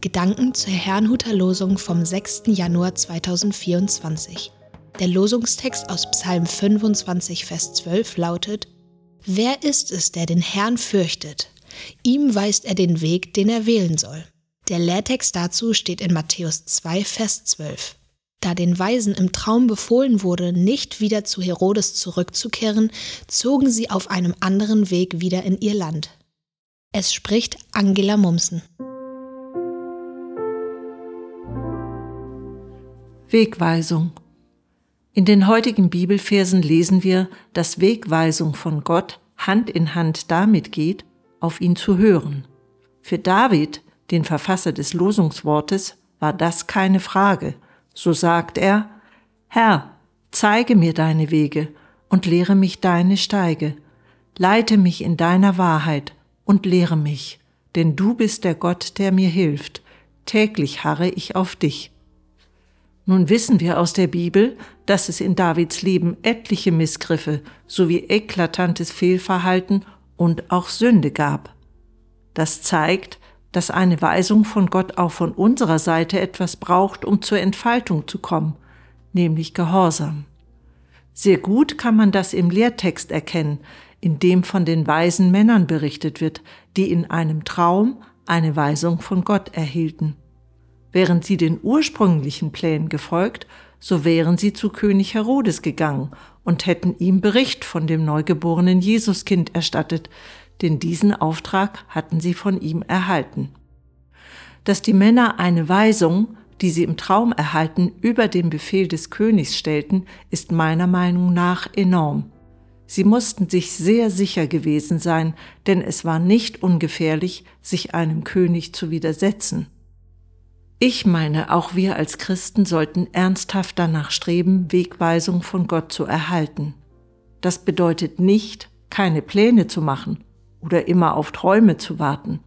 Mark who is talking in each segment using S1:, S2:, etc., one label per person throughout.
S1: Gedanken zur Herrnhuter Losung vom 6. Januar 2024. Der Losungstext aus Psalm 25, Vers 12 lautet, Wer ist es, der den Herrn fürchtet? Ihm weist er den Weg, den er wählen soll. Der Lehrtext dazu steht in Matthäus 2, Vers 12. Da den Weisen im Traum befohlen wurde, nicht wieder zu Herodes zurückzukehren, zogen sie auf einem anderen Weg wieder in ihr Land. Es spricht Angela Mumsen.
S2: Wegweisung. In den heutigen Bibelversen lesen wir, dass Wegweisung von Gott Hand in Hand damit geht, auf ihn zu hören. Für David, den Verfasser des Losungswortes, war das keine Frage. So sagt er, Herr, zeige mir deine Wege und lehre mich deine Steige. Leite mich in deiner Wahrheit und lehre mich, denn du bist der Gott, der mir hilft. Täglich harre ich auf dich. Nun wissen wir aus der Bibel, dass es in Davids Leben etliche Missgriffe sowie eklatantes Fehlverhalten und auch Sünde gab. Das zeigt, dass eine Weisung von Gott auch von unserer Seite etwas braucht, um zur Entfaltung zu kommen, nämlich Gehorsam. Sehr gut kann man das im Lehrtext erkennen, in dem von den weisen Männern berichtet wird, die in einem Traum eine Weisung von Gott erhielten. Wären sie den ursprünglichen Plänen gefolgt, so wären sie zu König Herodes gegangen und hätten ihm Bericht von dem neugeborenen Jesuskind erstattet, denn diesen Auftrag hatten sie von ihm erhalten. Dass die Männer eine Weisung, die sie im Traum erhalten, über den Befehl des Königs stellten, ist meiner Meinung nach enorm. Sie mussten sich sehr sicher gewesen sein, denn es war nicht ungefährlich, sich einem König zu widersetzen. Ich meine, auch wir als Christen sollten ernsthaft danach streben, Wegweisung von Gott zu erhalten. Das bedeutet nicht, keine Pläne zu machen oder immer auf Träume zu warten.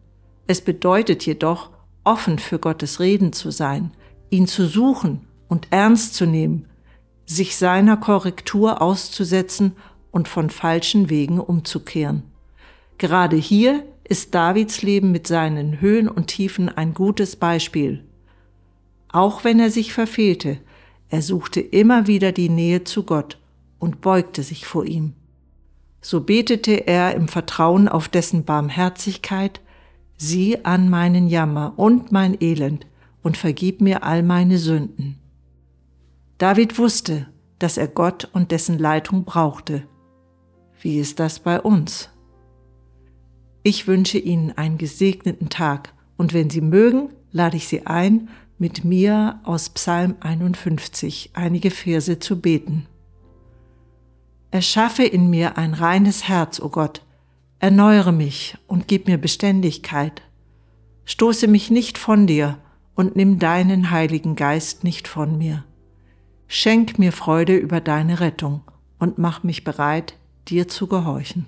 S2: Es bedeutet jedoch, offen für Gottes Reden zu sein, ihn zu suchen und ernst zu nehmen, sich seiner Korrektur auszusetzen und von falschen Wegen umzukehren. Gerade hier ist Davids Leben mit seinen Höhen und Tiefen ein gutes Beispiel auch wenn er sich verfehlte, er suchte immer wieder die Nähe zu Gott und beugte sich vor ihm. So betete er im Vertrauen auf dessen Barmherzigkeit, sieh an meinen Jammer und mein Elend und vergib mir all meine Sünden. David wusste, dass er Gott und dessen Leitung brauchte. Wie ist das bei uns? Ich wünsche Ihnen einen gesegneten Tag und wenn Sie mögen, lade ich Sie ein, mit mir aus Psalm 51 einige Verse zu beten. Erschaffe in mir ein reines Herz, o oh Gott, erneuere mich und gib mir Beständigkeit. Stoße mich nicht von dir und nimm deinen Heiligen Geist nicht von mir. Schenk mir Freude über deine Rettung und mach mich bereit, dir zu gehorchen.